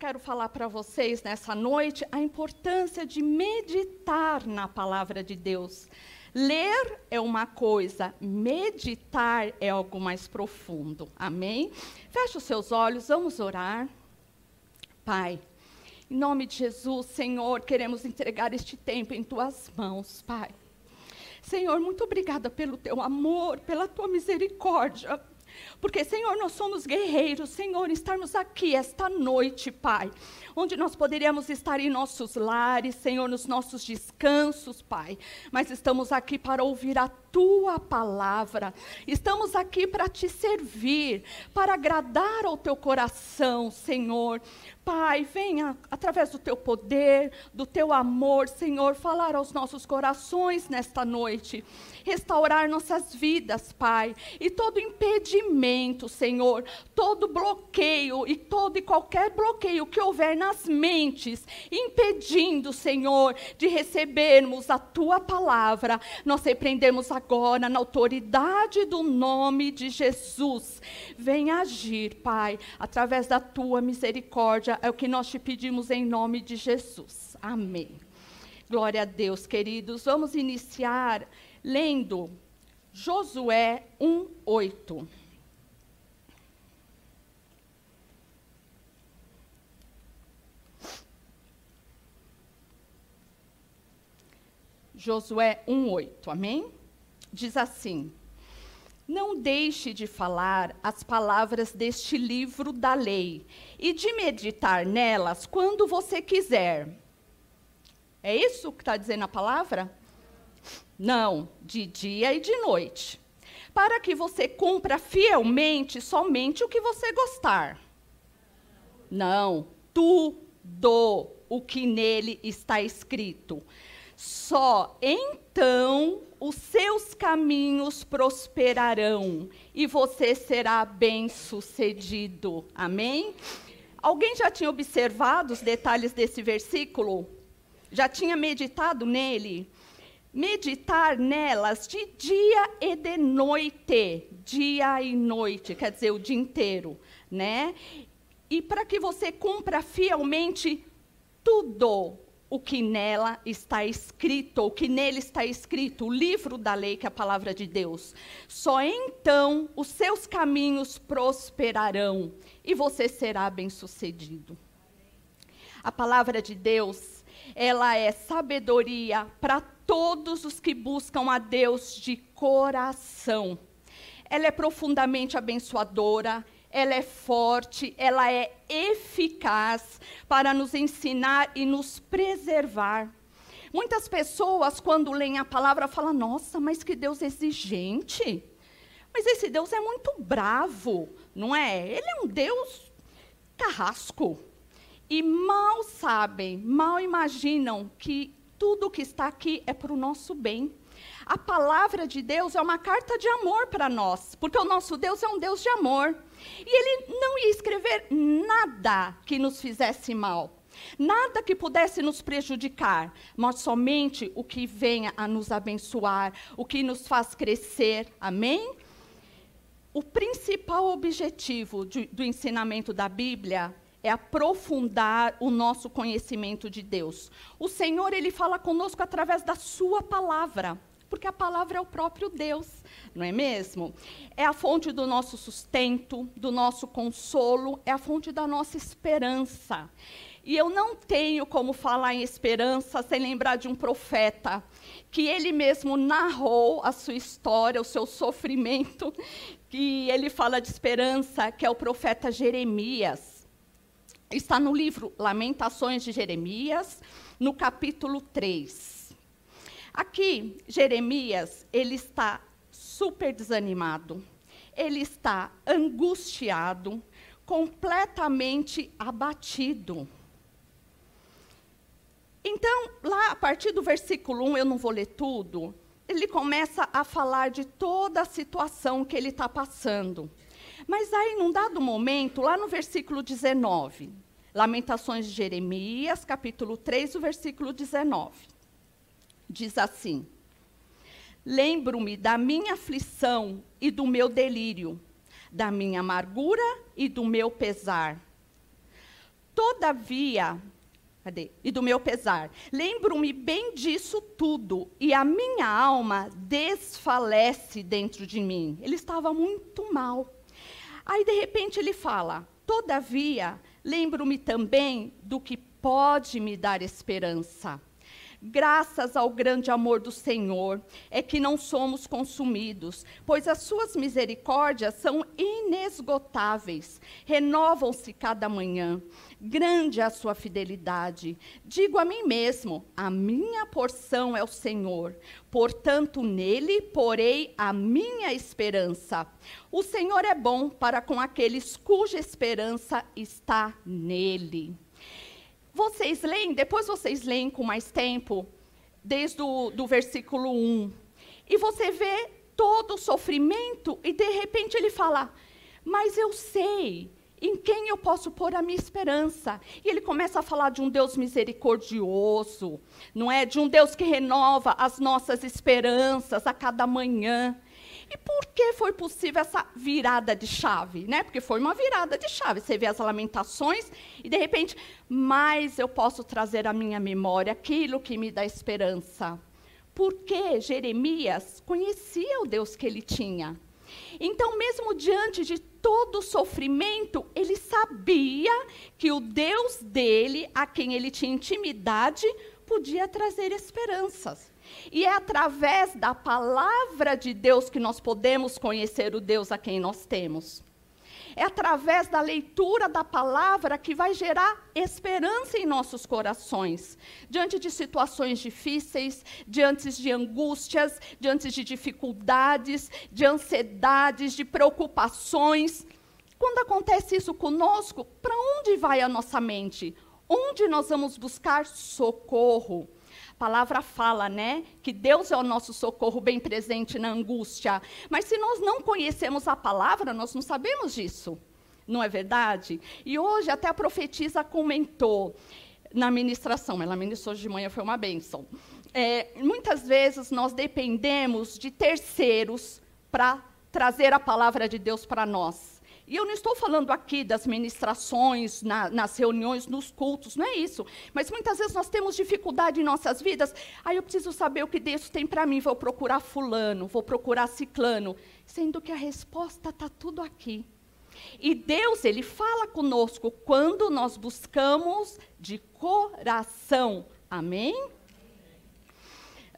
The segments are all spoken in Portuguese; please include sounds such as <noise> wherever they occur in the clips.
Quero falar para vocês, nessa noite, a importância de meditar na palavra de Deus. Ler é uma coisa, meditar é algo mais profundo. Amém? Feche os seus olhos, vamos orar. Pai, em nome de Jesus, Senhor, queremos entregar este tempo em tuas mãos, Pai. Senhor, muito obrigada pelo teu amor, pela tua misericórdia. Porque, Senhor, nós somos guerreiros, Senhor, estarmos aqui esta noite, Pai, onde nós poderíamos estar em nossos lares, Senhor, nos nossos descansos, Pai, mas estamos aqui para ouvir a tua palavra. Estamos aqui para te servir, para agradar ao teu coração, Senhor. Pai, venha através do teu poder, do teu amor, Senhor, falar aos nossos corações nesta noite, restaurar nossas vidas, Pai, e todo impedimento, Senhor, todo bloqueio e todo e qualquer bloqueio que houver nas mentes, impedindo, Senhor, de recebermos a tua palavra, nós repreendemos agora na autoridade do nome de Jesus. Venha agir, Pai, através da tua misericórdia é o que nós te pedimos em nome de Jesus. Amém. Glória a Deus, queridos. Vamos iniciar lendo Josué 1:8. Josué 1:8. Amém? Diz assim: não deixe de falar as palavras deste livro da lei e de meditar nelas quando você quiser. É isso que está dizendo a palavra? Não, de dia e de noite. Para que você cumpra fielmente somente o que você gostar. Não, tudo o que nele está escrito. Só então os seus caminhos prosperarão e você será bem-sucedido. Amém? Alguém já tinha observado os detalhes desse versículo? Já tinha meditado nele? Meditar nelas de dia e de noite, dia e noite, quer dizer, o dia inteiro, né? E para que você cumpra fielmente tudo o que nela está escrito, o que nele está escrito, o livro da lei, que é a palavra de Deus. Só então os seus caminhos prosperarão e você será bem-sucedido. A palavra de Deus, ela é sabedoria para todos os que buscam a Deus de coração. Ela é profundamente abençoadora, ela é forte, ela é eficaz para nos ensinar e nos preservar. Muitas pessoas, quando leem a palavra, falam: Nossa, mas que Deus exigente. Mas esse Deus é muito bravo, não é? Ele é um Deus carrasco. E mal sabem, mal imaginam que tudo que está aqui é para o nosso bem. A palavra de Deus é uma carta de amor para nós, porque o nosso Deus é um Deus de amor. E ele não ia escrever nada que nos fizesse mal. Nada que pudesse nos prejudicar, mas somente o que venha a nos abençoar, o que nos faz crescer. Amém? O principal objetivo de, do ensinamento da Bíblia é aprofundar o nosso conhecimento de Deus. O Senhor, ele fala conosco através da sua palavra porque a palavra é o próprio Deus, não é mesmo? É a fonte do nosso sustento, do nosso consolo, é a fonte da nossa esperança. E eu não tenho como falar em esperança sem lembrar de um profeta, que ele mesmo narrou a sua história, o seu sofrimento, que ele fala de esperança, que é o profeta Jeremias. Está no livro Lamentações de Jeremias, no capítulo 3. Aqui, Jeremias, ele está super desanimado. Ele está angustiado, completamente abatido. Então, lá a partir do versículo 1, eu não vou ler tudo, ele começa a falar de toda a situação que ele está passando. Mas aí, num dado momento, lá no versículo 19, Lamentações de Jeremias, capítulo 3, o versículo 19, diz assim: Lembro-me da minha aflição e do meu delírio, da minha amargura e do meu pesar. Todavia, Cadê? E do meu pesar. Lembro-me bem disso tudo, e a minha alma desfalece dentro de mim. Ele estava muito mal. Aí, de repente, ele fala: Todavia, lembro-me também do que pode me dar esperança. Graças ao grande amor do Senhor é que não somos consumidos, pois as suas misericórdias são inesgotáveis, renovam-se cada manhã. Grande é a sua fidelidade. Digo a mim mesmo: a minha porção é o Senhor, portanto nele porei a minha esperança. O Senhor é bom para com aqueles cuja esperança está nele. Vocês leem, depois vocês leem com mais tempo, desde o do versículo 1. E você vê todo o sofrimento, e de repente ele fala: Mas eu sei em quem eu posso pôr a minha esperança. E ele começa a falar de um Deus misericordioso, não é? De um Deus que renova as nossas esperanças a cada manhã. E por que foi possível essa virada de chave? Né? Porque foi uma virada de chave. Você vê as lamentações e, de repente, mais eu posso trazer à minha memória aquilo que me dá esperança. Porque Jeremias conhecia o Deus que ele tinha. Então, mesmo diante de todo o sofrimento, ele sabia que o Deus dele, a quem ele tinha intimidade, podia trazer esperanças. E é através da palavra de Deus que nós podemos conhecer o Deus a quem nós temos. É através da leitura da palavra que vai gerar esperança em nossos corações. Diante de situações difíceis, diante de angústias, diante de dificuldades, de ansiedades, de preocupações. Quando acontece isso conosco, para onde vai a nossa mente? Onde nós vamos buscar socorro? Palavra fala, né, que Deus é o nosso socorro bem presente na angústia. Mas se nós não conhecemos a palavra, nós não sabemos disso. Não é verdade? E hoje até a profetisa comentou na ministração, ela ministrou de manhã, foi uma bênção. É, muitas vezes nós dependemos de terceiros para trazer a palavra de Deus para nós. E eu não estou falando aqui das ministrações, na, nas reuniões, nos cultos, não é isso. Mas muitas vezes nós temos dificuldade em nossas vidas. Aí eu preciso saber o que Deus tem para mim. Vou procurar fulano, vou procurar ciclano. Sendo que a resposta está tudo aqui. E Deus, Ele fala conosco quando nós buscamos de coração. Amém?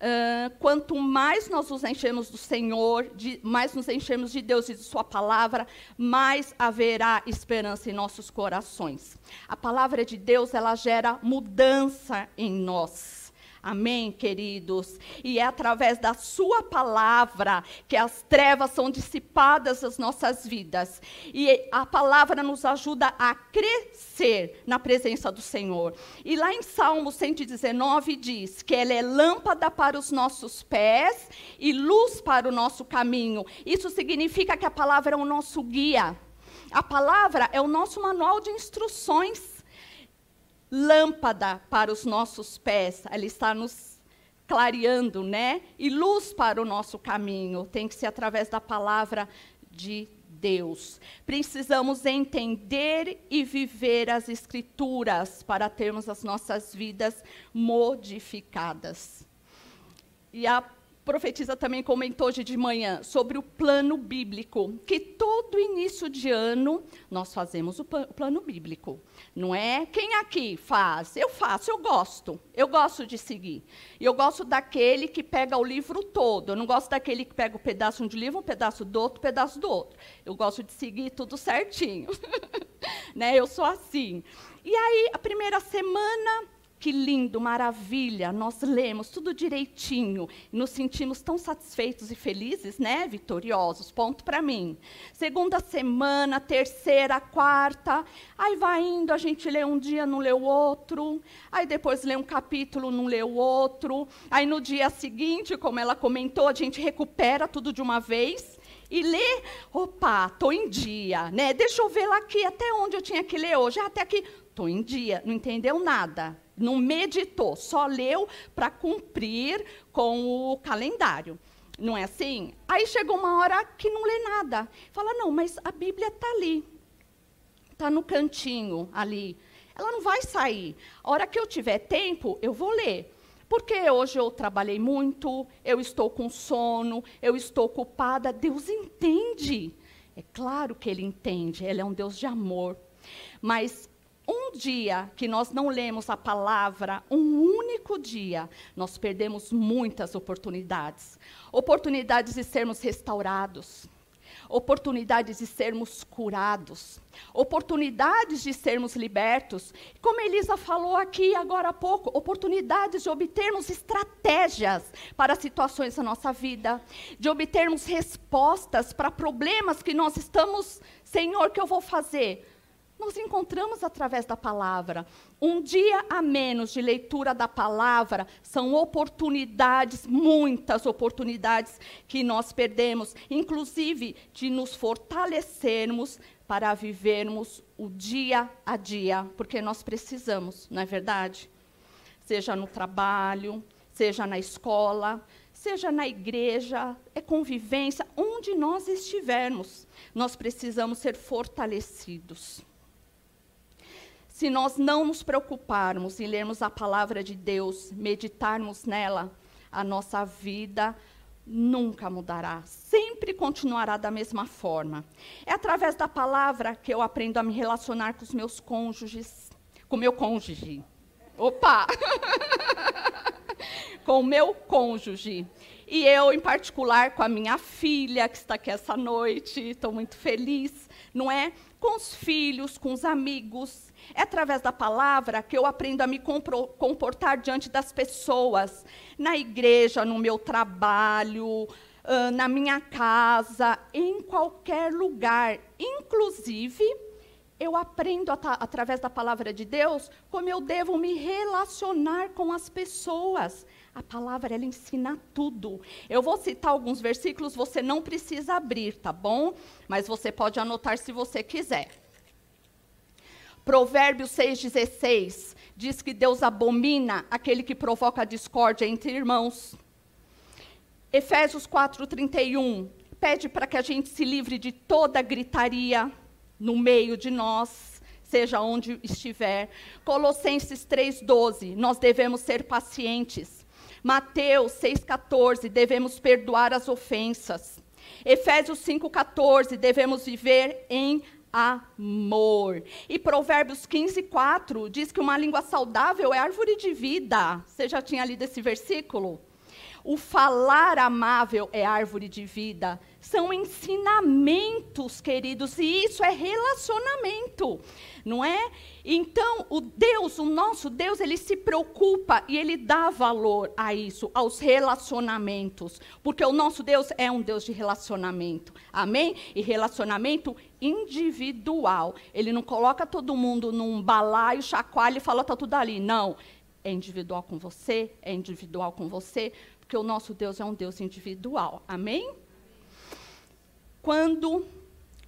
Uh, quanto mais nós nos enchemos do Senhor, de, mais nos enchemos de Deus e de Sua palavra, mais haverá esperança em nossos corações. A palavra de Deus, ela gera mudança em nós. Amém, queridos? E é através da Sua palavra que as trevas são dissipadas das nossas vidas. E a palavra nos ajuda a crescer na presença do Senhor. E lá em Salmo 119 diz que ela é lâmpada para os nossos pés e luz para o nosso caminho. Isso significa que a palavra é o nosso guia. A palavra é o nosso manual de instruções lâmpada para os nossos pés, ela está nos clareando, né? E luz para o nosso caminho, tem que ser através da palavra de Deus. Precisamos entender e viver as Escrituras para termos as nossas vidas modificadas. E a profetisa também comentou hoje de manhã sobre o plano bíblico, que todo início de ano nós fazemos o plano bíblico, não é? Quem aqui faz? Eu faço, eu gosto, eu gosto de seguir. Eu gosto daquele que pega o livro todo, eu não gosto daquele que pega um pedaço de livro, um pedaço do outro, um pedaço do outro. Eu gosto de seguir tudo certinho, <laughs> né? Eu sou assim. E aí, a primeira semana que lindo, maravilha, nós lemos tudo direitinho, e nos sentimos tão satisfeitos e felizes, né? Vitoriosos, ponto para mim. Segunda semana, terceira, quarta, aí vai indo, a gente lê um dia, não lê o outro, aí depois lê um capítulo, não lê o outro, aí no dia seguinte, como ela comentou, a gente recupera tudo de uma vez, e lê, opa, estou em dia, né? Deixa eu ver lá aqui, até onde eu tinha que ler hoje, ah, até aqui, estou em dia, não entendeu nada, não meditou, só leu para cumprir com o calendário. Não é assim? Aí chegou uma hora que não lê nada. Fala, não, mas a Bíblia está ali. Está no cantinho ali. Ela não vai sair. A hora que eu tiver tempo, eu vou ler. Porque hoje eu trabalhei muito, eu estou com sono, eu estou ocupada. Deus entende. É claro que Ele entende, Ele é um Deus de amor. Mas um dia que nós não lemos a palavra, um único dia, nós perdemos muitas oportunidades. Oportunidades de sermos restaurados, oportunidades de sermos curados, oportunidades de sermos libertos. Como Elisa falou aqui agora há pouco, oportunidades de obtermos estratégias para situações da nossa vida, de obtermos respostas para problemas que nós estamos, Senhor, que eu vou fazer? Nós encontramos através da palavra. Um dia a menos de leitura da palavra são oportunidades, muitas oportunidades que nós perdemos, inclusive de nos fortalecermos para vivermos o dia a dia, porque nós precisamos, não é verdade? Seja no trabalho, seja na escola, seja na igreja, é convivência, onde nós estivermos, nós precisamos ser fortalecidos se nós não nos preocuparmos em lermos a palavra de Deus, meditarmos nela, a nossa vida nunca mudará, sempre continuará da mesma forma. É através da palavra que eu aprendo a me relacionar com os meus cônjuges, com o meu cônjuge. Opa! <laughs> com o meu cônjuge. E eu, em particular, com a minha filha, que está aqui essa noite, estou muito feliz, não é? Com os filhos, com os amigos, é através da palavra que eu aprendo a me comportar diante das pessoas, na igreja, no meu trabalho, na minha casa, em qualquer lugar. Inclusive, eu aprendo através da palavra de Deus como eu devo me relacionar com as pessoas. A palavra ela ensina tudo. Eu vou citar alguns versículos, você não precisa abrir, tá bom? Mas você pode anotar se você quiser. Provérbios 6,16 diz que Deus abomina aquele que provoca discórdia entre irmãos. Efésios 4,31 pede para que a gente se livre de toda gritaria no meio de nós, seja onde estiver. Colossenses 3,12, nós devemos ser pacientes. Mateus 6,14, devemos perdoar as ofensas. Efésios 5,14, devemos viver em amor. E Provérbios 15, 4 diz que uma língua saudável é árvore de vida. Você já tinha lido esse versículo? O falar amável é árvore de vida. São ensinamentos, queridos, e isso é relacionamento, não é? Então, o Deus, o nosso Deus, ele se preocupa e ele dá valor a isso, aos relacionamentos, porque o nosso Deus é um Deus de relacionamento. Amém? E relacionamento individual. Ele não coloca todo mundo num balaio, chacoalha e fala tá tudo ali. Não. É individual com você, é individual com você, porque o nosso Deus é um Deus individual. Amém? Quando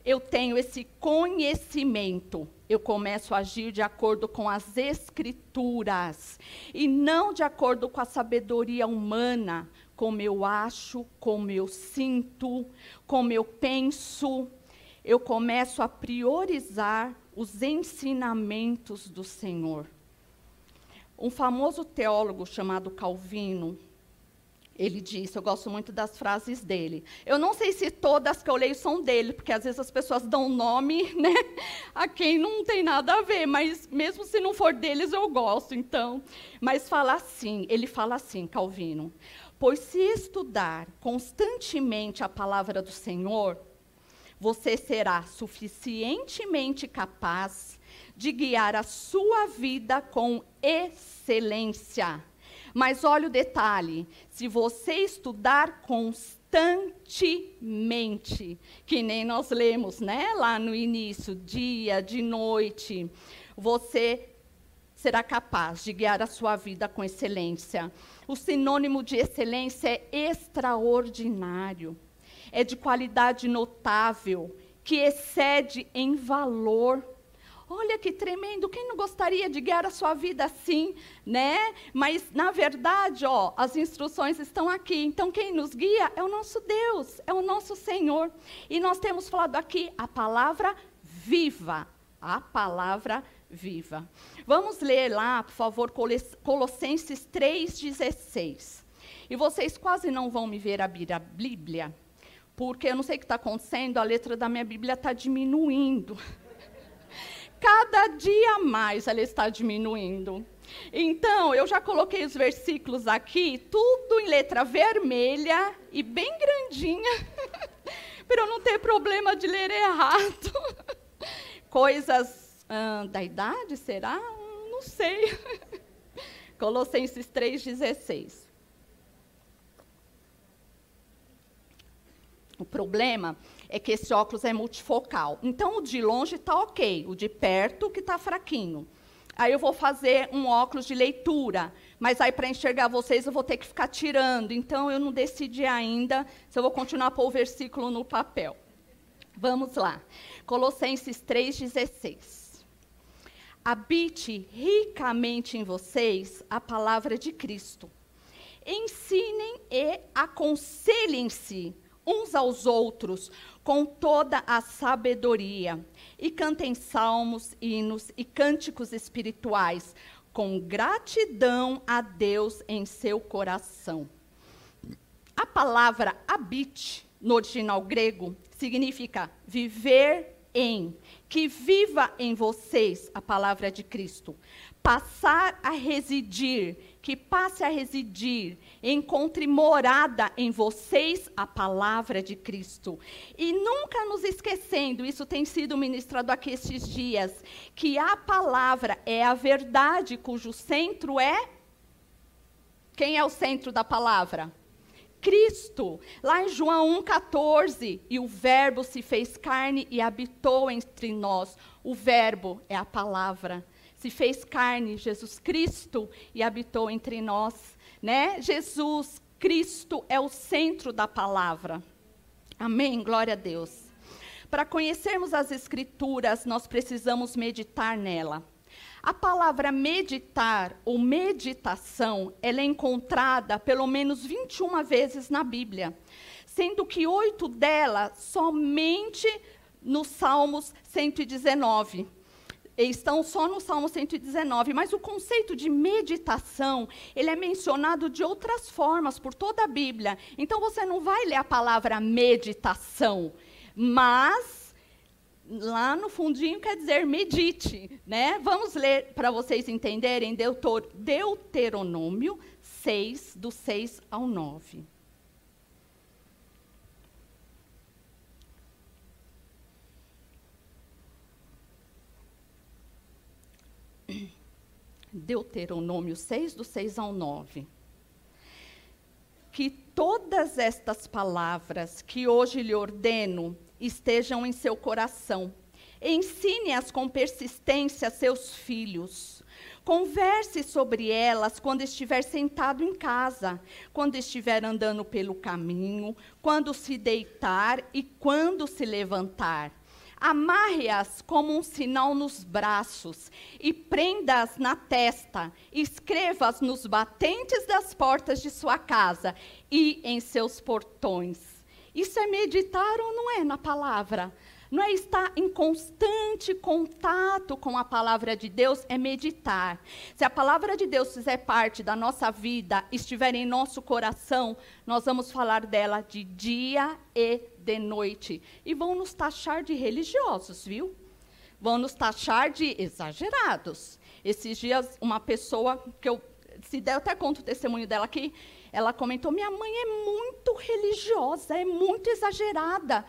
eu tenho esse conhecimento, eu começo a agir de acordo com as escrituras e não de acordo com a sabedoria humana, como eu acho, como eu sinto, como eu penso. Eu começo a priorizar os ensinamentos do Senhor. Um famoso teólogo chamado Calvino, ele disse, eu gosto muito das frases dele. Eu não sei se todas que eu leio são dele, porque às vezes as pessoas dão nome <laughs> né, a quem não tem nada a ver, mas mesmo se não for deles, eu gosto, então. Mas fala assim, ele fala assim, Calvino, pois se estudar constantemente a palavra do Senhor, você será suficientemente capaz de guiar a sua vida com excelência. Mas olha o detalhe: se você estudar constantemente, que nem nós lemos, né, lá no início, dia, de noite, você será capaz de guiar a sua vida com excelência. O sinônimo de excelência é extraordinário, é de qualidade notável, que excede em valor. Olha que tremendo, quem não gostaria de guiar a sua vida assim, né? Mas, na verdade, ó, as instruções estão aqui. Então, quem nos guia é o nosso Deus, é o nosso Senhor. E nós temos falado aqui a palavra viva, a palavra viva. Vamos ler lá, por favor, Colossenses 3,16. E vocês quase não vão me ver abrir a Bíblia, porque eu não sei o que está acontecendo, a letra da minha Bíblia está diminuindo. Cada dia mais ela está diminuindo. Então, eu já coloquei os versículos aqui, tudo em letra vermelha e bem grandinha, <laughs> para eu não ter problema de ler errado. <laughs> Coisas da idade, será? Não sei. <laughs> Colossenses 3,16. O problema é que esse óculos é multifocal. Então, o de longe está ok, o de perto que está fraquinho. Aí eu vou fazer um óculos de leitura, mas aí para enxergar vocês eu vou ter que ficar tirando. Então eu não decidi ainda se eu vou continuar a pôr o versículo no papel. Vamos lá. Colossenses 3,16 habite ricamente em vocês a palavra de Cristo. Ensinem e aconselhem-se uns aos outros com toda a sabedoria e cantem salmos, hinos e cânticos espirituais com gratidão a Deus em seu coração. A palavra habite, no original grego, significa viver em, que viva em vocês a palavra de Cristo. Passar a residir, que passe a residir, encontre morada em vocês a palavra de Cristo. E nunca nos esquecendo, isso tem sido ministrado aqui estes dias, que a palavra é a verdade cujo centro é. Quem é o centro da palavra? Cristo. Lá em João 1,14, e o Verbo se fez carne e habitou entre nós. O Verbo é a palavra. Se fez carne, Jesus Cristo, e habitou entre nós. Né? Jesus Cristo é o centro da palavra. Amém? Glória a Deus. Para conhecermos as Escrituras, nós precisamos meditar nela. A palavra meditar ou meditação, ela é encontrada pelo menos 21 vezes na Bíblia, sendo que oito delas somente no Salmos 119 estão só no Salmo 119, mas o conceito de meditação, ele é mencionado de outras formas por toda a Bíblia. Então você não vai ler a palavra meditação, mas lá no fundinho quer dizer medite, né? Vamos ler para vocês entenderem Deuteronômio 6, do 6 ao 9. Deuteronômio 6, do 6 ao 9. Que todas estas palavras que hoje lhe ordeno estejam em seu coração. Ensine-as com persistência a seus filhos. Converse sobre elas quando estiver sentado em casa, quando estiver andando pelo caminho, quando se deitar e quando se levantar. Amarre-as como um sinal nos braços e prenda-as na testa. Escreva-as nos batentes das portas de sua casa e em seus portões isso é meditar ou não é na palavra? Não é estar em constante contato com a palavra de Deus, é meditar. Se a palavra de Deus fizer parte da nossa vida, estiver em nosso coração, nós vamos falar dela de dia e de noite. E vão nos taxar de religiosos, viu? Vão nos taxar de exagerados. Esses dias, uma pessoa que eu, se der, eu até conto o testemunho dela aqui, ela comentou: minha mãe é muito religiosa, é muito exagerada.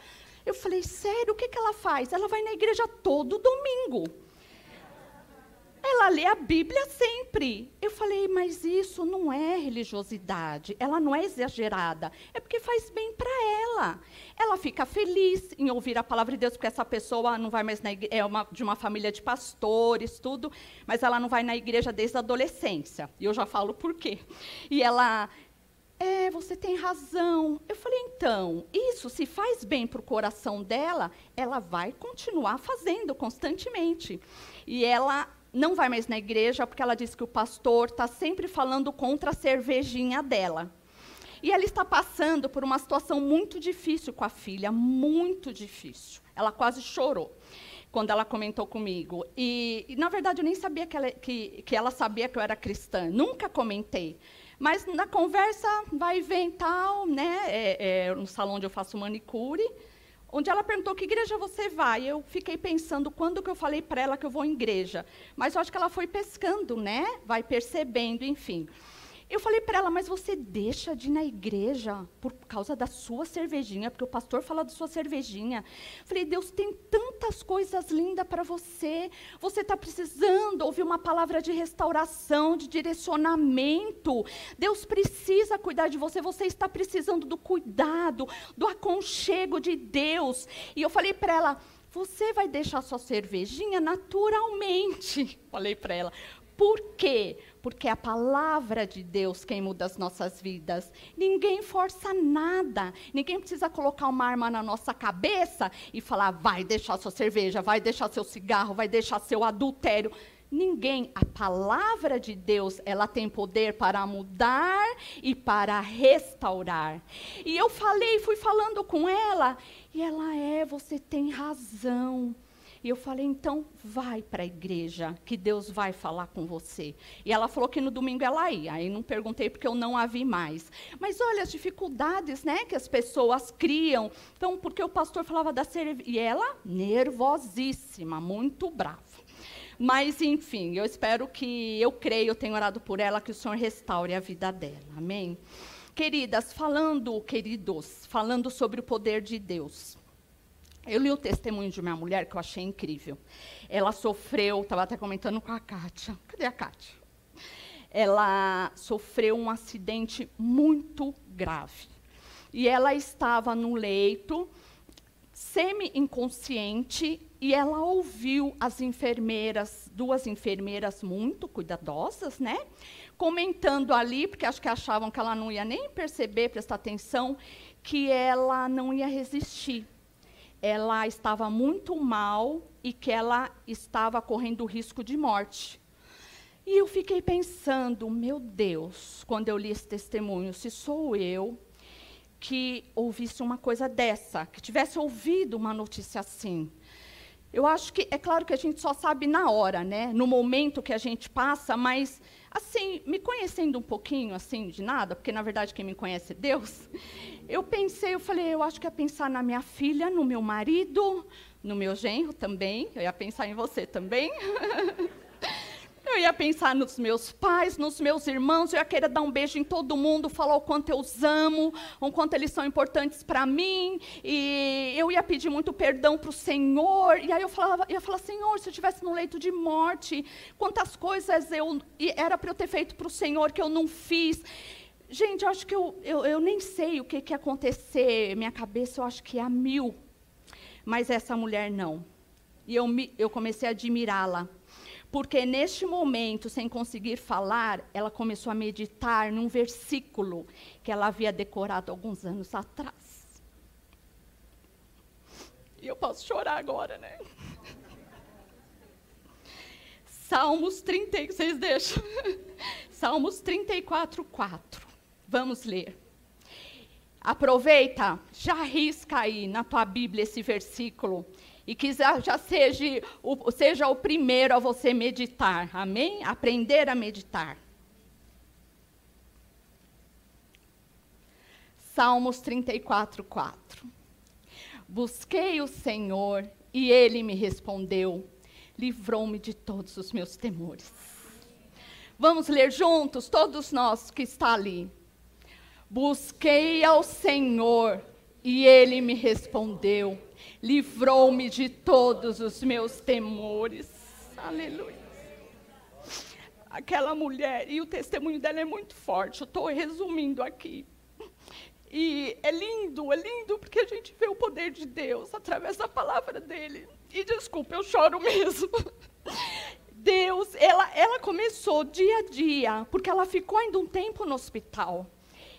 Eu falei, sério, o que, que ela faz? Ela vai na igreja todo domingo. Ela lê a Bíblia sempre. Eu falei, mas isso não é religiosidade, ela não é exagerada, é porque faz bem para ela. Ela fica feliz em ouvir a palavra de Deus, porque essa pessoa não vai mais na igreja, é uma, de uma família de pastores, tudo, mas ela não vai na igreja desde a adolescência. E eu já falo por quê. E ela, é, você tem razão. Eu falei, então, isso se faz bem para o coração dela, ela vai continuar fazendo constantemente. E ela não vai mais na igreja porque ela diz que o pastor está sempre falando contra a cervejinha dela. E ela está passando por uma situação muito difícil com a filha, muito difícil. Ela quase chorou quando ela comentou comigo. E, e na verdade, eu nem sabia que ela, que, que ela sabia que eu era cristã. Nunca comentei. Mas na conversa, vai e tal, né? É, é, no salão onde eu faço manicure onde ela perguntou que igreja você vai. Eu fiquei pensando quando que eu falei para ela que eu vou em igreja. Mas eu acho que ela foi pescando, né? Vai percebendo, enfim. Eu falei para ela, mas você deixa de ir na igreja por causa da sua cervejinha, porque o pastor fala da sua cervejinha. Falei, Deus tem tantas coisas lindas para você. Você está precisando ouvir uma palavra de restauração, de direcionamento. Deus precisa cuidar de você. Você está precisando do cuidado, do aconchego de Deus. E eu falei para ela, você vai deixar sua cervejinha naturalmente. <laughs> Falei para ela. Por quê? Porque é a palavra de Deus quem muda as nossas vidas. Ninguém força nada. Ninguém precisa colocar uma arma na nossa cabeça e falar: vai deixar sua cerveja, vai deixar seu cigarro, vai deixar seu adultério. Ninguém, a palavra de Deus, ela tem poder para mudar e para restaurar. E eu falei, fui falando com ela, e ela é, você tem razão. E eu falei, então vai para a igreja, que Deus vai falar com você. E ela falou que no domingo ela ia. Aí não perguntei porque eu não a vi mais. Mas olha as dificuldades, né, que as pessoas criam. Então, porque o pastor falava da cerveja e ela nervosíssima, muito brava. Mas, enfim, eu espero que, eu creio, eu tenho orado por ela, que o Senhor restaure a vida dela. Amém? Queridas, falando, queridos, falando sobre o poder de Deus. Eu li o testemunho de uma mulher que eu achei incrível. Ela sofreu, estava até comentando com a Kátia. Cadê a Kátia? Ela sofreu um acidente muito grave. E ela estava no leito, semi-inconsciente, e ela ouviu as enfermeiras, duas enfermeiras muito cuidadosas, né? Comentando ali, porque acho que achavam que ela não ia nem perceber, prestar atenção, que ela não ia resistir ela estava muito mal e que ela estava correndo risco de morte. E eu fiquei pensando, meu Deus, quando eu li esse testemunho, se sou eu que ouvisse uma coisa dessa, que tivesse ouvido uma notícia assim. Eu acho que é claro que a gente só sabe na hora, né? No momento que a gente passa, mas assim, me conhecendo um pouquinho assim de nada, porque na verdade quem me conhece é Deus. <laughs> Eu pensei, eu falei, eu acho que ia pensar na minha filha, no meu marido, no meu genro também. Eu ia pensar em você também. <laughs> Eu ia pensar nos meus pais, nos meus irmãos, eu ia querer dar um beijo em todo mundo, falar o quanto eu os amo, o quanto eles são importantes para mim, e eu ia pedir muito perdão para o Senhor, e aí eu falava, ia falar, Senhor, se eu estivesse no leito de morte, quantas coisas eu era para eu ter feito para o Senhor que eu não fiz. Gente, eu acho que eu, eu, eu nem sei o que, que ia acontecer, minha cabeça eu acho que é a mil, mas essa mulher não. E eu, me, eu comecei a admirá-la porque neste momento, sem conseguir falar, ela começou a meditar num versículo que ela havia decorado alguns anos atrás. E eu posso chorar agora, né? <laughs> Salmos 36, deixa. <laughs> Salmos 34, 4. Vamos ler. Aproveita, já risca aí na tua Bíblia esse versículo e que já, seja, o, seja o primeiro a você meditar. Amém? Aprender a meditar. Salmos 34, 4. Busquei o Senhor e ele me respondeu, livrou-me de todos os meus temores. Vamos ler juntos, todos nós que está ali. Busquei ao Senhor e ele me respondeu, livrou-me de todos os meus temores. Aleluia. Aquela mulher, e o testemunho dela é muito forte, eu estou resumindo aqui. E é lindo, é lindo, porque a gente vê o poder de Deus através da palavra dele. E desculpa, eu choro <laughs> mesmo. Deus, ela, ela começou dia a dia, porque ela ficou ainda um tempo no hospital.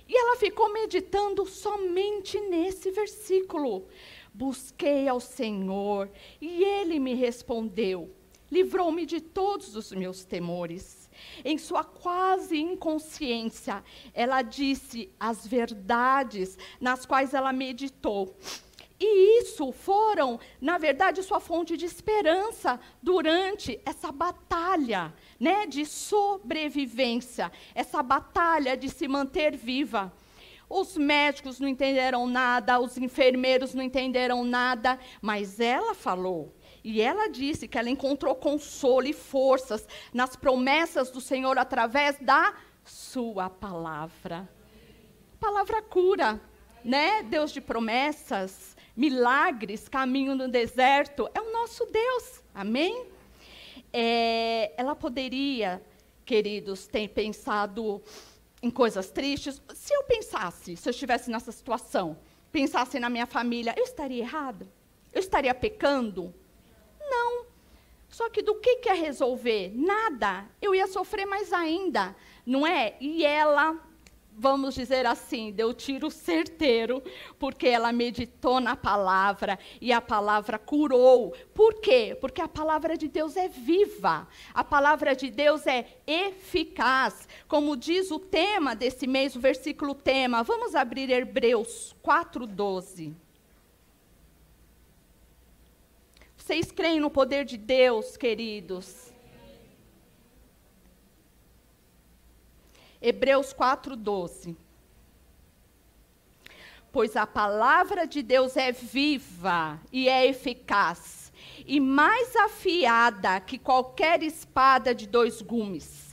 E ela ficou meditando somente nesse versículo. Busquei ao Senhor e ele me respondeu. Livrou-me de todos os meus temores. Em sua quase inconsciência, ela disse as verdades nas quais ela meditou. E isso foram, na verdade, sua fonte de esperança durante essa batalha, né, de sobrevivência, essa batalha de se manter viva. Os médicos não entenderam nada, os enfermeiros não entenderam nada, mas ela falou. E ela disse que ela encontrou consolo e forças nas promessas do Senhor através da sua palavra. Palavra cura, né? Deus de promessas milagres, caminho no deserto, é o nosso Deus. Amém? É, ela poderia, queridos, ter pensado em coisas tristes. Se eu pensasse, se eu estivesse nessa situação, pensasse na minha família, eu estaria errada? Eu estaria pecando? Não. Só que do que quer resolver? Nada. Eu ia sofrer mais ainda, não é? E ela vamos dizer assim, deu tiro certeiro, porque ela meditou na palavra e a palavra curou. Por quê? Porque a palavra de Deus é viva, a palavra de Deus é eficaz. Como diz o tema desse mês, o versículo tema, vamos abrir Hebreus 4,12. Vocês creem no poder de Deus, queridos? Hebreus 4:12. Pois a palavra de Deus é viva e é eficaz, e mais afiada que qualquer espada de dois gumes.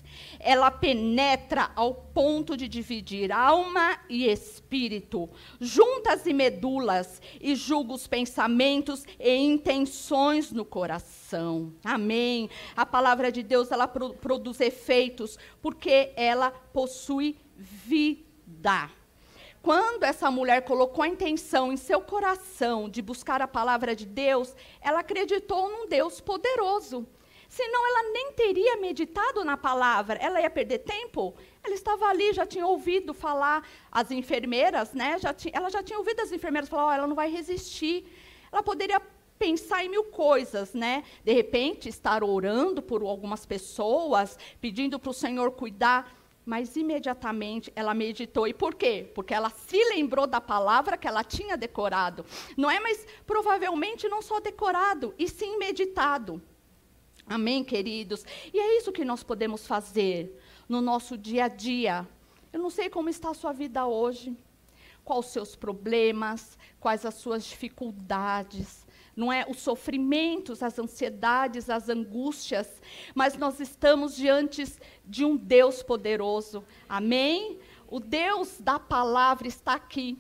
Ela penetra ao ponto de dividir alma e espírito, juntas e medulas, e julga os pensamentos e intenções no coração. Amém. A palavra de Deus ela pro, produz efeitos porque ela possui vida. Quando essa mulher colocou a intenção em seu coração de buscar a palavra de Deus, ela acreditou num Deus poderoso. Senão ela nem teria meditado na palavra. Ela ia perder tempo? Ela estava ali, já tinha ouvido falar as enfermeiras, né? Já tinha, ela já tinha ouvido as enfermeiras falar, oh, ela não vai resistir. Ela poderia pensar em mil coisas, né? De repente, estar orando por algumas pessoas, pedindo para o Senhor cuidar. Mas imediatamente ela meditou. E por quê? Porque ela se lembrou da palavra que ela tinha decorado. Não é, mas provavelmente não só decorado, e sim meditado. Amém, queridos? E é isso que nós podemos fazer no nosso dia a dia. Eu não sei como está a sua vida hoje, quais os seus problemas, quais as suas dificuldades, não é os sofrimentos, as ansiedades, as angústias, mas nós estamos diante de um Deus poderoso. Amém? O Deus da palavra está aqui.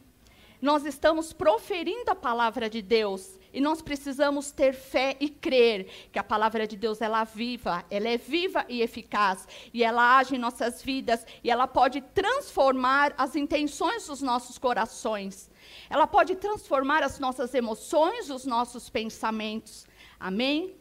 Nós estamos proferindo a palavra de Deus. E nós precisamos ter fé e crer que a palavra de Deus ela é viva, ela é viva e eficaz, e ela age em nossas vidas e ela pode transformar as intenções dos nossos corações. Ela pode transformar as nossas emoções, os nossos pensamentos. Amém?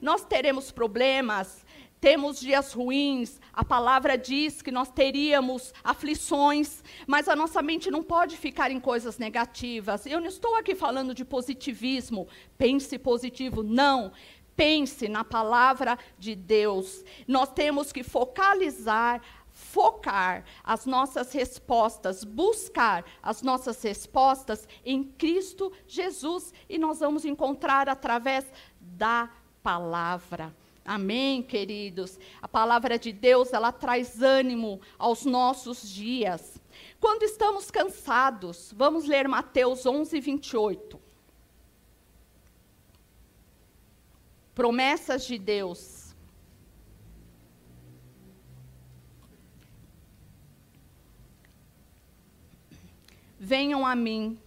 Nós teremos problemas, temos dias ruins, a palavra diz que nós teríamos aflições, mas a nossa mente não pode ficar em coisas negativas. Eu não estou aqui falando de positivismo, pense positivo, não. Pense na palavra de Deus. Nós temos que focalizar, focar as nossas respostas, buscar as nossas respostas em Cristo Jesus, e nós vamos encontrar através da palavra. Amém, queridos? A palavra de Deus, ela traz ânimo aos nossos dias. Quando estamos cansados, vamos ler Mateus 11, 28. Promessas de Deus. Venham a mim,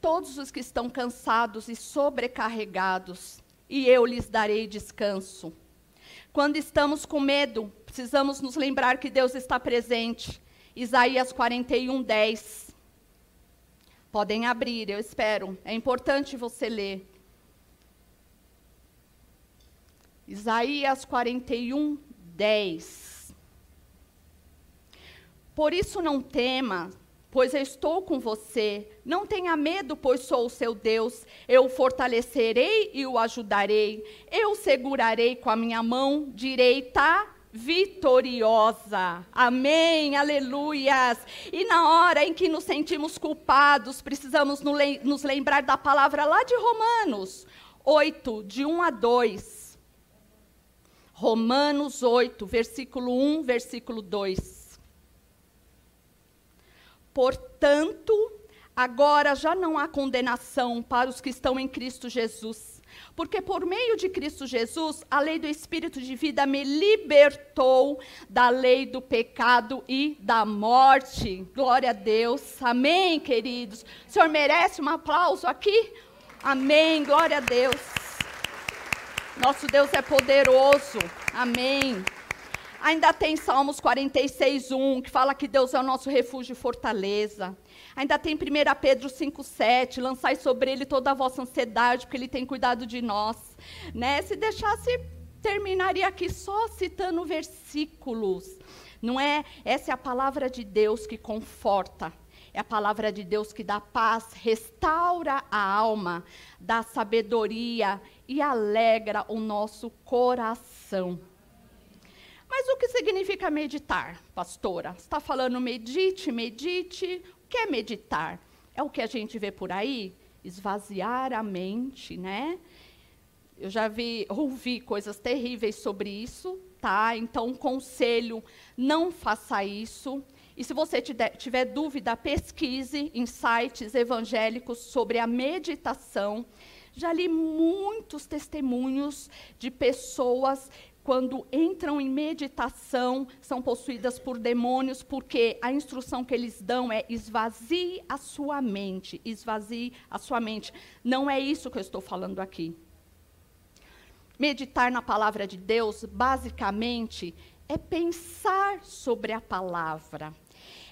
todos os que estão cansados e sobrecarregados, e eu lhes darei descanso. Quando estamos com medo, precisamos nos lembrar que Deus está presente. Isaías 41, 10. Podem abrir, eu espero. É importante você ler. Isaías 41, 10. Por isso não tema, pois eu estou com você. Não tenha medo, pois sou o seu Deus. Eu o fortalecerei e o ajudarei. Eu o segurarei com a minha mão direita vitoriosa. Amém, aleluias. E na hora em que nos sentimos culpados, precisamos nos lembrar da palavra lá de Romanos 8, de 1 a 2. Romanos 8, versículo 1, versículo 2. Portanto, agora já não há condenação para os que estão em Cristo Jesus. Porque por meio de Cristo Jesus, a lei do Espírito de vida me libertou da lei do pecado e da morte. Glória a Deus. Amém, queridos. O Senhor merece um aplauso aqui? Amém. Glória a Deus. Nosso Deus é poderoso. Amém. Ainda tem Salmos 46, 1, que fala que Deus é o nosso refúgio e fortaleza. Ainda tem 1 Pedro 5, 7, lançai sobre ele toda a vossa ansiedade, porque ele tem cuidado de nós. Né? Se deixasse, terminaria aqui só citando versículos. Não é? Essa é a palavra de Deus que conforta. É a palavra de Deus que dá paz, restaura a alma, dá sabedoria e alegra o nosso coração. Mas o que significa meditar, pastora? Está falando medite, medite. O que é meditar? É o que a gente vê por aí? Esvaziar a mente, né? Eu já vi, ouvi coisas terríveis sobre isso, tá? Então, conselho, não faça isso. E se você tiver dúvida, pesquise em sites evangélicos sobre a meditação. Já li muitos testemunhos de pessoas quando entram em meditação, são possuídas por demônios, porque a instrução que eles dão é esvazie a sua mente, esvazie a sua mente. Não é isso que eu estou falando aqui. Meditar na palavra de Deus, basicamente, é pensar sobre a palavra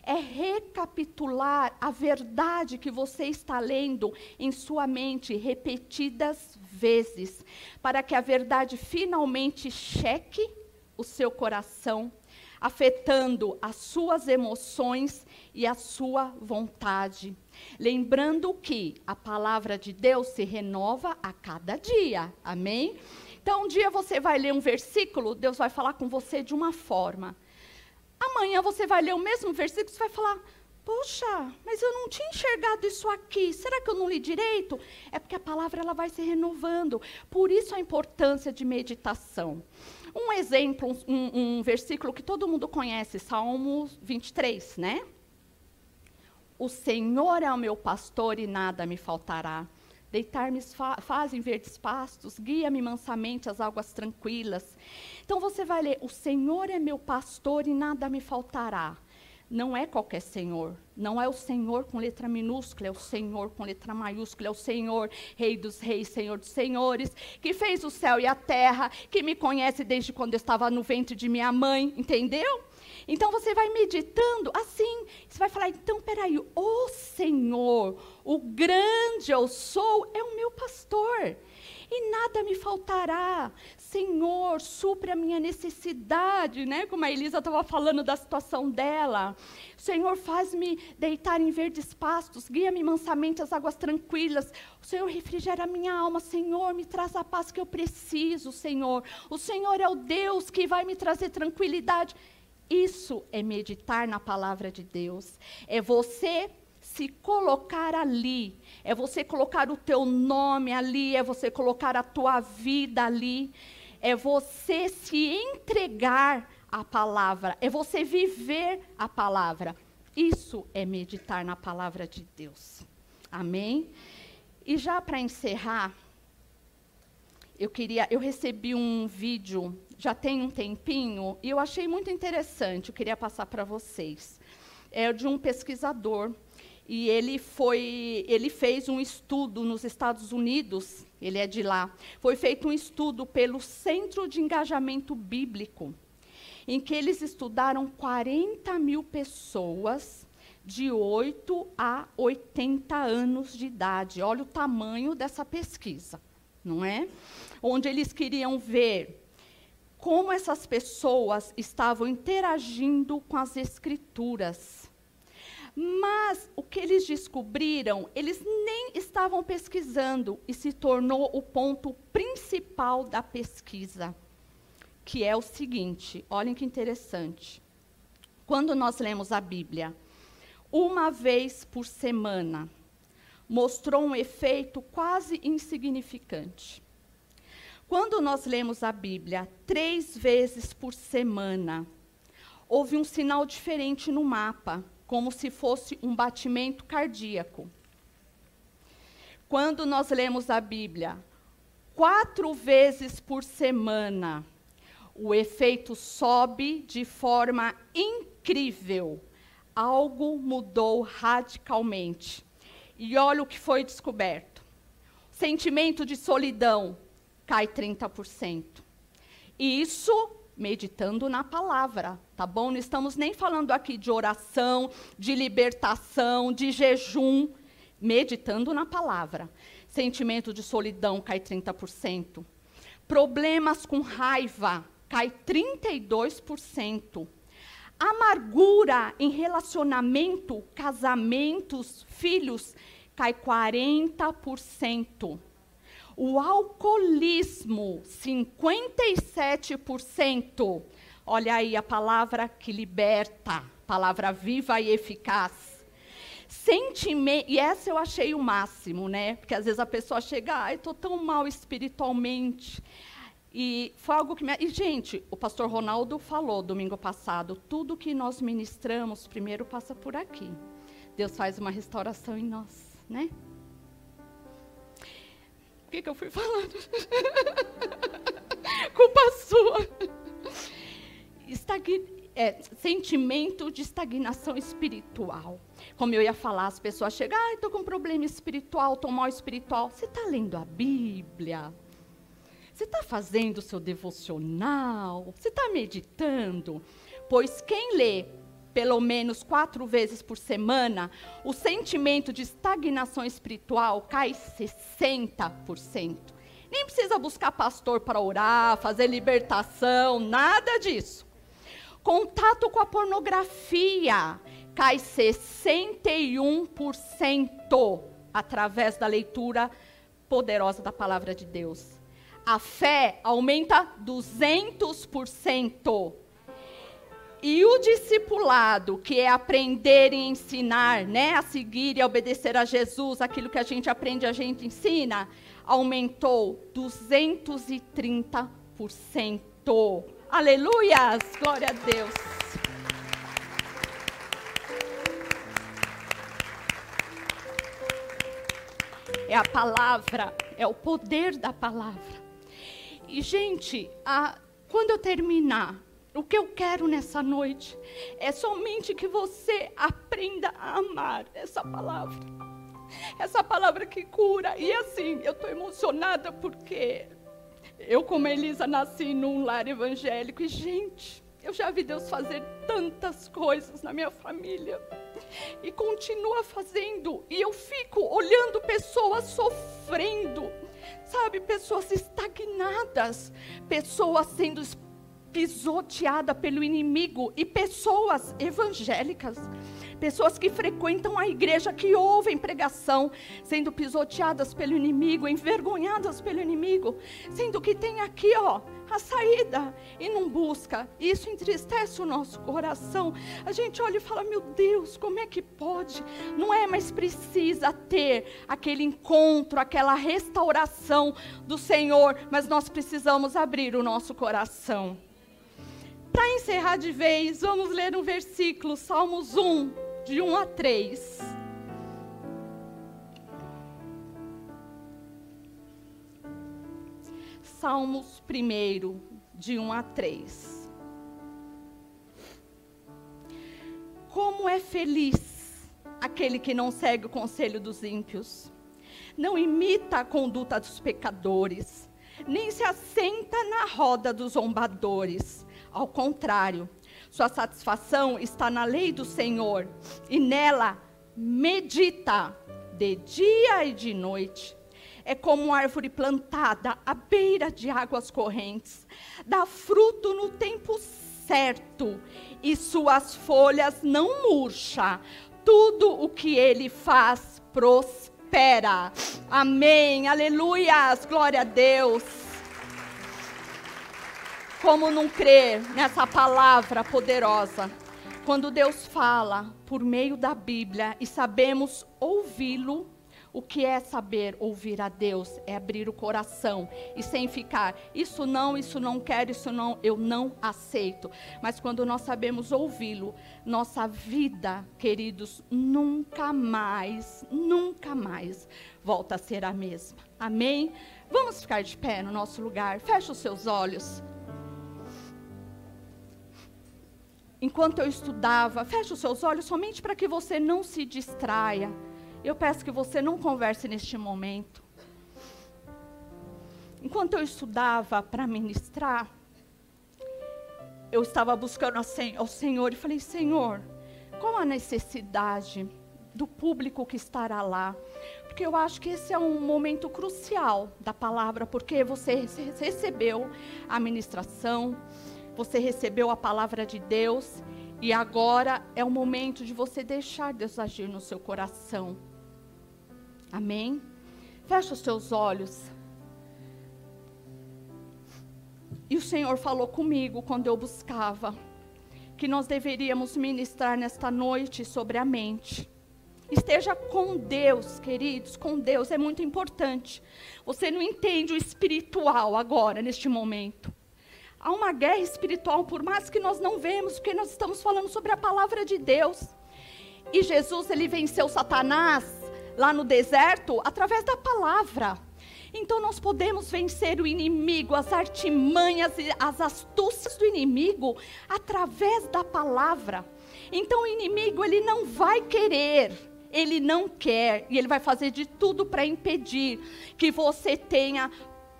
é recapitular a verdade que você está lendo em sua mente repetidas vezes, para que a verdade finalmente cheque o seu coração, afetando as suas emoções e a sua vontade. Lembrando que a palavra de Deus se renova a cada dia. Amém? Então, um dia você vai ler um versículo, Deus vai falar com você de uma forma. Amanhã você vai ler o mesmo versículo, você vai falar: Poxa, mas eu não tinha enxergado isso aqui. Será que eu não li direito? É porque a palavra ela vai se renovando. Por isso a importância de meditação. Um exemplo, um, um versículo que todo mundo conhece, Salmo 23, né? O Senhor é o meu pastor e nada me faltará. Deitar-me fa fazem verdes pastos, guia-me mansamente às águas tranquilas. Então você vai ler: O Senhor é meu pastor e nada me faltará. Não é qualquer Senhor, não é o Senhor com letra minúscula, é o Senhor com letra maiúscula, é o Senhor, Rei dos Reis, Senhor dos Senhores, que fez o céu e a terra, que me conhece desde quando eu estava no ventre de minha mãe, entendeu? Então você vai meditando assim, você vai falar: então peraí, o Senhor, o grande eu sou, é o meu pastor e nada me faltará. Senhor, supre a minha necessidade, né? Como a Elisa estava falando da situação dela. Senhor, faz-me deitar em verdes pastos, guia-me mansamente às águas tranquilas. O Senhor refrigera a minha alma, Senhor, me traz a paz que eu preciso, Senhor. O Senhor é o Deus que vai me trazer tranquilidade. Isso é meditar na palavra de Deus. É você se colocar ali, é você colocar o teu nome ali, é você colocar a tua vida ali, é você se entregar à palavra, é você viver a palavra. Isso é meditar na palavra de Deus. Amém? E já para encerrar, eu queria, eu recebi um vídeo já tem um tempinho e eu achei muito interessante, eu queria passar para vocês. É de um pesquisador e ele foi, ele fez um estudo nos Estados Unidos, ele é de lá. Foi feito um estudo pelo Centro de Engajamento Bíblico, em que eles estudaram 40 mil pessoas de 8 a 80 anos de idade. Olha o tamanho dessa pesquisa, não é? Onde eles queriam ver como essas pessoas estavam interagindo com as escrituras mas o que eles descobriram, eles nem estavam pesquisando e se tornou o ponto principal da pesquisa, que é o seguinte: olhem que interessante. Quando nós lemos a Bíblia, uma vez por semana, mostrou um efeito quase insignificante. Quando nós lemos a Bíblia três vezes por semana, houve um sinal diferente no mapa como se fosse um batimento cardíaco. Quando nós lemos a Bíblia quatro vezes por semana, o efeito sobe de forma incrível. Algo mudou radicalmente. E olha o que foi descoberto: sentimento de solidão cai 30%. E isso meditando na palavra, tá bom? Não estamos nem falando aqui de oração, de libertação, de jejum, meditando na palavra. Sentimento de solidão cai 30%. Problemas com raiva cai 32%. Amargura em relacionamento, casamentos, filhos, cai 40%. O alcoolismo, 57%. Olha aí a palavra que liberta, palavra viva e eficaz. Sentimento, e essa eu achei o máximo, né? Porque às vezes a pessoa chega, ai, estou tão mal espiritualmente. E foi algo que me. E, gente, o pastor Ronaldo falou domingo passado: tudo que nós ministramos primeiro passa por aqui. Deus faz uma restauração em nós, né? Por que, que eu fui falando? <laughs> Culpa sua. É, sentimento de estagnação espiritual. Como eu ia falar, as pessoas chegam, ah, estou com um problema espiritual, estou mal espiritual. Você está lendo a Bíblia? Você está fazendo o seu devocional? Você está meditando? Pois quem lê pelo menos quatro vezes por semana, o sentimento de estagnação espiritual cai 60%. Nem precisa buscar pastor para orar, fazer libertação, nada disso. Contato com a pornografia cai 61% através da leitura poderosa da palavra de Deus. A fé aumenta 200%. E o discipulado, que é aprender e ensinar, né, a seguir e obedecer a Jesus, aquilo que a gente aprende, a gente ensina, aumentou 230%. Aleluias! Glória a Deus. É a palavra, é o poder da palavra. E, gente, a, quando eu terminar, o que eu quero nessa noite é somente que você aprenda a amar essa palavra. Essa palavra que cura. E assim, eu estou emocionada porque eu, como Elisa, nasci num lar evangélico. E, gente, eu já vi Deus fazer tantas coisas na minha família. E continua fazendo. E eu fico olhando pessoas sofrendo. Sabe, pessoas estagnadas. Pessoas sendo pisoteada pelo inimigo e pessoas evangélicas, pessoas que frequentam a igreja, que ouvem pregação, sendo pisoteadas pelo inimigo, envergonhadas pelo inimigo, sendo que tem aqui, ó, a saída e não busca. Isso entristece o nosso coração. A gente olha e fala: "Meu Deus, como é que pode?" Não é, mas precisa ter aquele encontro, aquela restauração do Senhor, mas nós precisamos abrir o nosso coração. Para encerrar de vez, vamos ler um versículo, Salmos 1, de 1 a 3. Salmos 1, de 1 a 3. Como é feliz aquele que não segue o conselho dos ímpios, não imita a conduta dos pecadores, nem se assenta na roda dos zombadores. Ao contrário, sua satisfação está na lei do Senhor e nela medita de dia e de noite. É como uma árvore plantada à beira de águas correntes, dá fruto no tempo certo e suas folhas não murcha. Tudo o que ele faz prospera. Amém. Aleluias. Glória a Deus. Como não crer nessa palavra poderosa? Quando Deus fala por meio da Bíblia e sabemos ouvi-lo, o que é saber ouvir a Deus? É abrir o coração e sem ficar, isso não, isso não quero, isso não, eu não aceito. Mas quando nós sabemos ouvi-lo, nossa vida, queridos, nunca mais, nunca mais volta a ser a mesma. Amém? Vamos ficar de pé no nosso lugar. Feche os seus olhos. Enquanto eu estudava, feche os seus olhos somente para que você não se distraia. Eu peço que você não converse neste momento. Enquanto eu estudava para ministrar, eu estava buscando ao Senhor e falei: Senhor, qual a necessidade do público que estará lá? Porque eu acho que esse é um momento crucial da palavra, porque você recebeu a ministração, você recebeu a palavra de Deus e agora é o momento de você deixar Deus agir no seu coração. Amém? Fecha os seus olhos. E o Senhor falou comigo quando eu buscava que nós deveríamos ministrar nesta noite sobre a mente. Esteja com Deus, queridos, com Deus é muito importante. Você não entende o espiritual agora, neste momento. Há uma guerra espiritual, por mais que nós não vemos, porque nós estamos falando sobre a palavra de Deus. E Jesus, ele venceu Satanás lá no deserto através da palavra. Então nós podemos vencer o inimigo, as artimanhas e as astúcias do inimigo através da palavra. Então o inimigo ele não vai querer, ele não quer e ele vai fazer de tudo para impedir que você tenha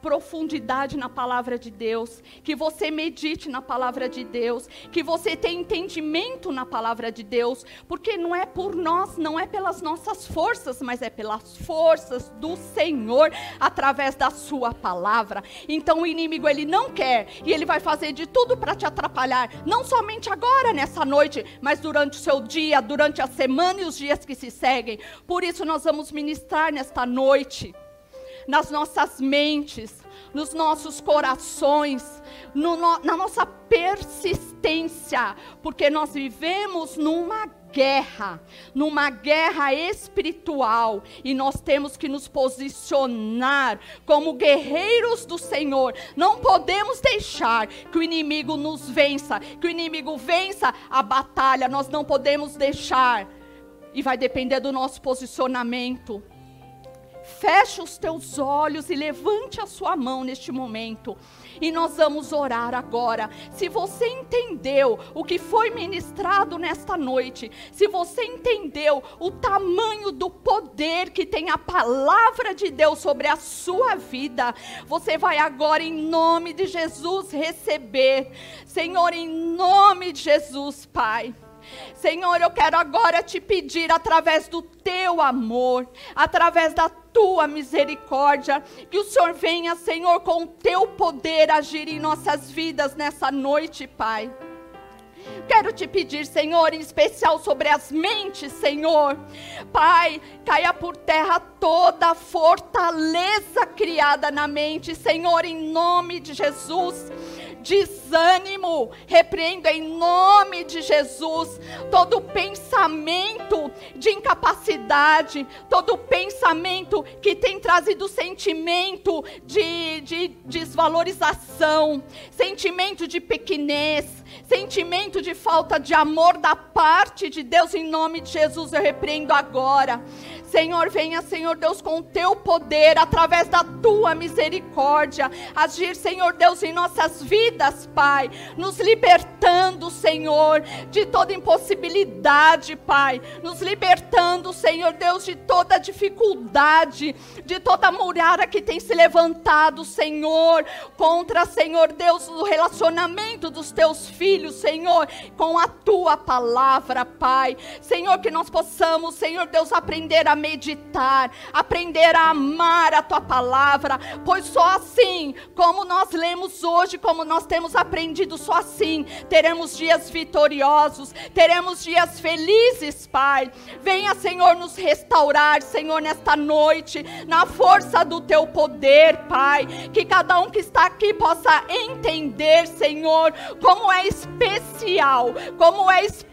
profundidade na palavra de Deus, que você medite na palavra de Deus, que você tenha entendimento na palavra de Deus, porque não é por nós, não é pelas nossas forças, mas é pelas forças do Senhor através da sua palavra. Então o inimigo ele não quer e ele vai fazer de tudo para te atrapalhar, não somente agora nessa noite, mas durante o seu dia, durante a semana e os dias que se seguem. Por isso nós vamos ministrar nesta noite nas nossas mentes, nos nossos corações, no, no, na nossa persistência, porque nós vivemos numa guerra, numa guerra espiritual, e nós temos que nos posicionar como guerreiros do Senhor. Não podemos deixar que o inimigo nos vença, que o inimigo vença a batalha. Nós não podemos deixar, e vai depender do nosso posicionamento. Feche os teus olhos e levante a sua mão neste momento. E nós vamos orar agora. Se você entendeu o que foi ministrado nesta noite, se você entendeu o tamanho do poder que tem a palavra de Deus sobre a sua vida, você vai agora, em nome de Jesus, receber. Senhor, em nome de Jesus, Pai. Senhor, eu quero agora te pedir, através do teu amor, através da tua misericórdia, que o Senhor venha, Senhor, com o teu poder agir em nossas vidas nessa noite, Pai. Quero te pedir, Senhor, em especial sobre as mentes, Senhor. Pai, caia por terra toda a fortaleza criada na mente, Senhor, em nome de Jesus desânimo. Repreendo em nome de Jesus todo pensamento de incapacidade, todo pensamento que tem trazido sentimento de, de desvalorização, sentimento de pequenez, sentimento de falta de amor da parte de Deus, em nome de Jesus, eu repreendo agora. Senhor, venha, Senhor Deus, com o teu poder, através da tua misericórdia, agir, Senhor Deus, em nossas vidas, Pai, nos libertando, Senhor, de toda impossibilidade, Pai, nos libertando, Senhor Deus, de toda dificuldade, de toda muralha que tem se levantado, Senhor, contra, Senhor Deus, o relacionamento dos teus filhos, Senhor, com a tua palavra, Pai. Senhor, que nós possamos, Senhor Deus, aprender a meditar, aprender a amar a tua palavra, pois só assim, como nós lemos hoje, como nós temos aprendido, só assim teremos dias vitoriosos, teremos dias felizes, Pai. Venha, Senhor, nos restaurar, Senhor, nesta noite, na força do teu poder, Pai. Que cada um que está aqui possa entender, Senhor, como é especial, como é especial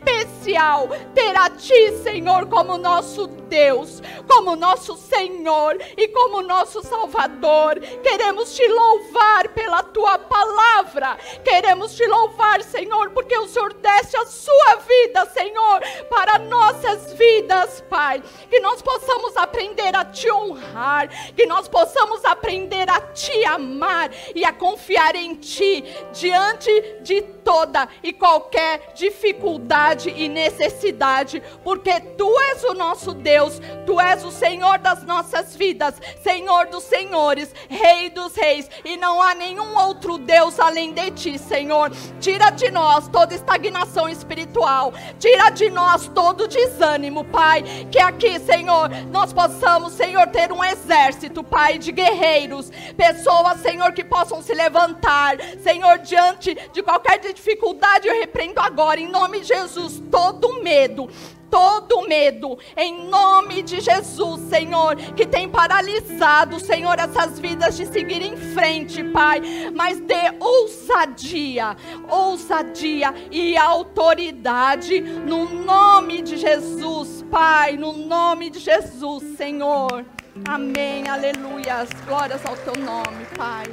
ter a Ti, Senhor, como nosso Deus, como nosso Senhor e como nosso Salvador. Queremos te louvar pela tua palavra. Queremos te louvar, Senhor, porque o Senhor deste a sua vida, Senhor, para nossas vidas, Pai. Que nós possamos aprender a te honrar, que nós possamos aprender a te amar e a confiar em ti diante de toda e qualquer dificuldade e necessidade, porque tu és o nosso Deus, tu és o Senhor das nossas vidas, Senhor dos senhores, Rei dos reis, e não há nenhum outro Deus além de ti, Senhor. Tira de nós toda estagnação espiritual, tira de nós todo desânimo, Pai, que aqui, Senhor, nós possamos, Senhor, ter um exército, Pai, de guerreiros, pessoas, Senhor, que possam se levantar, Senhor, diante de qualquer dificuldade, eu repreendo agora, em nome de Jesus, todo medo, todo medo, em nome de Jesus, Senhor, que tem paralisado, Senhor, essas vidas de seguir em frente, Pai, mas dê ousadia, ousadia e autoridade no nome de Jesus, Pai, no nome de Jesus, Senhor. Amém, aleluias, glórias ao teu nome, Pai.